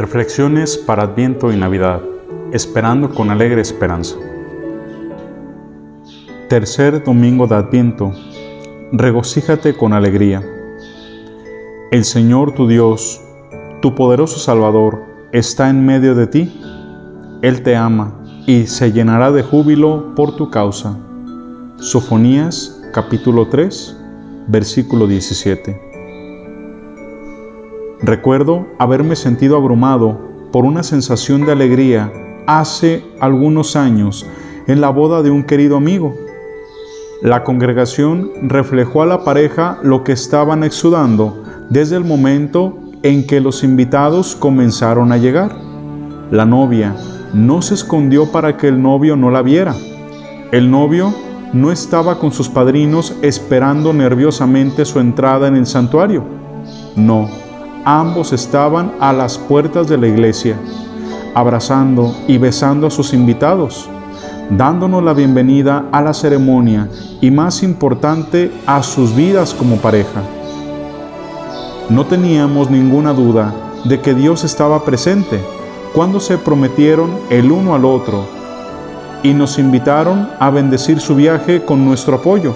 Reflexiones para Adviento y Navidad, esperando con alegre esperanza. Tercer domingo de Adviento, regocíjate con alegría. El Señor tu Dios, tu poderoso Salvador, está en medio de ti. Él te ama y se llenará de júbilo por tu causa. Sofonías capítulo 3, versículo 17. Recuerdo haberme sentido abrumado por una sensación de alegría hace algunos años en la boda de un querido amigo. La congregación reflejó a la pareja lo que estaban exudando desde el momento en que los invitados comenzaron a llegar. La novia no se escondió para que el novio no la viera. El novio no estaba con sus padrinos esperando nerviosamente su entrada en el santuario. No ambos estaban a las puertas de la iglesia, abrazando y besando a sus invitados, dándonos la bienvenida a la ceremonia y más importante a sus vidas como pareja. No teníamos ninguna duda de que Dios estaba presente cuando se prometieron el uno al otro y nos invitaron a bendecir su viaje con nuestro apoyo.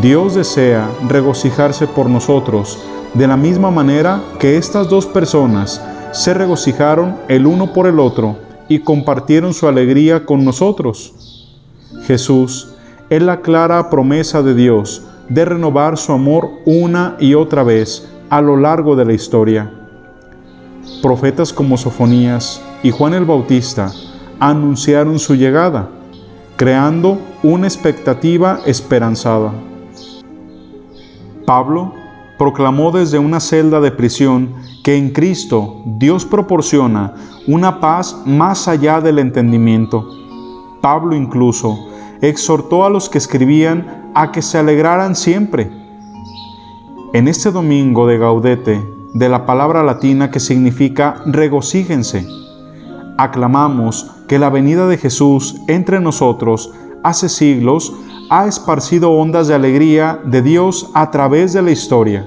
Dios desea regocijarse por nosotros de la misma manera que estas dos personas se regocijaron el uno por el otro y compartieron su alegría con nosotros. Jesús es la clara promesa de Dios de renovar su amor una y otra vez a lo largo de la historia. Profetas como Sofonías y Juan el Bautista anunciaron su llegada, creando una expectativa esperanzada. Pablo proclamó desde una celda de prisión que en Cristo Dios proporciona una paz más allá del entendimiento. Pablo incluso exhortó a los que escribían a que se alegraran siempre. En este domingo de Gaudete, de la palabra latina que significa regocíjense, aclamamos que la venida de Jesús entre nosotros hace siglos ha esparcido ondas de alegría de Dios a través de la historia.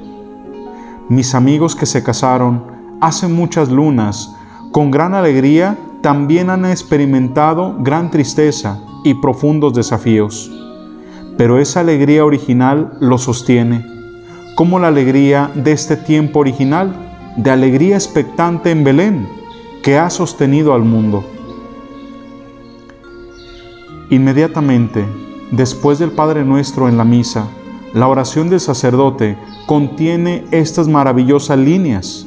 Mis amigos que se casaron hace muchas lunas, con gran alegría, también han experimentado gran tristeza y profundos desafíos. Pero esa alegría original lo sostiene, como la alegría de este tiempo original, de alegría expectante en Belén, que ha sostenido al mundo. Inmediatamente, después del Padre Nuestro en la misa, la oración del sacerdote contiene estas maravillosas líneas.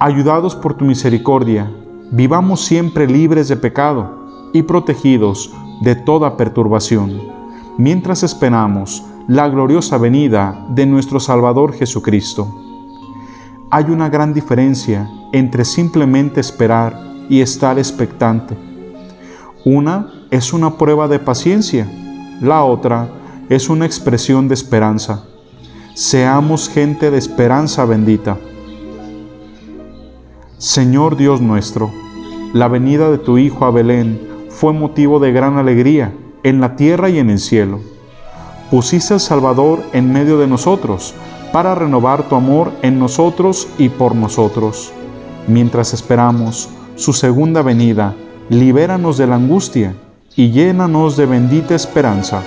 Ayudados por tu misericordia, vivamos siempre libres de pecado y protegidos de toda perturbación, mientras esperamos la gloriosa venida de nuestro Salvador Jesucristo. Hay una gran diferencia entre simplemente esperar y estar expectante. Una es una prueba de paciencia, la otra es una expresión de esperanza. Seamos gente de esperanza bendita. Señor Dios nuestro, la venida de tu Hijo a Belén fue motivo de gran alegría en la tierra y en el cielo. Pusiste al Salvador en medio de nosotros para renovar tu amor en nosotros y por nosotros. Mientras esperamos su segunda venida, libéranos de la angustia y llénanos de bendita esperanza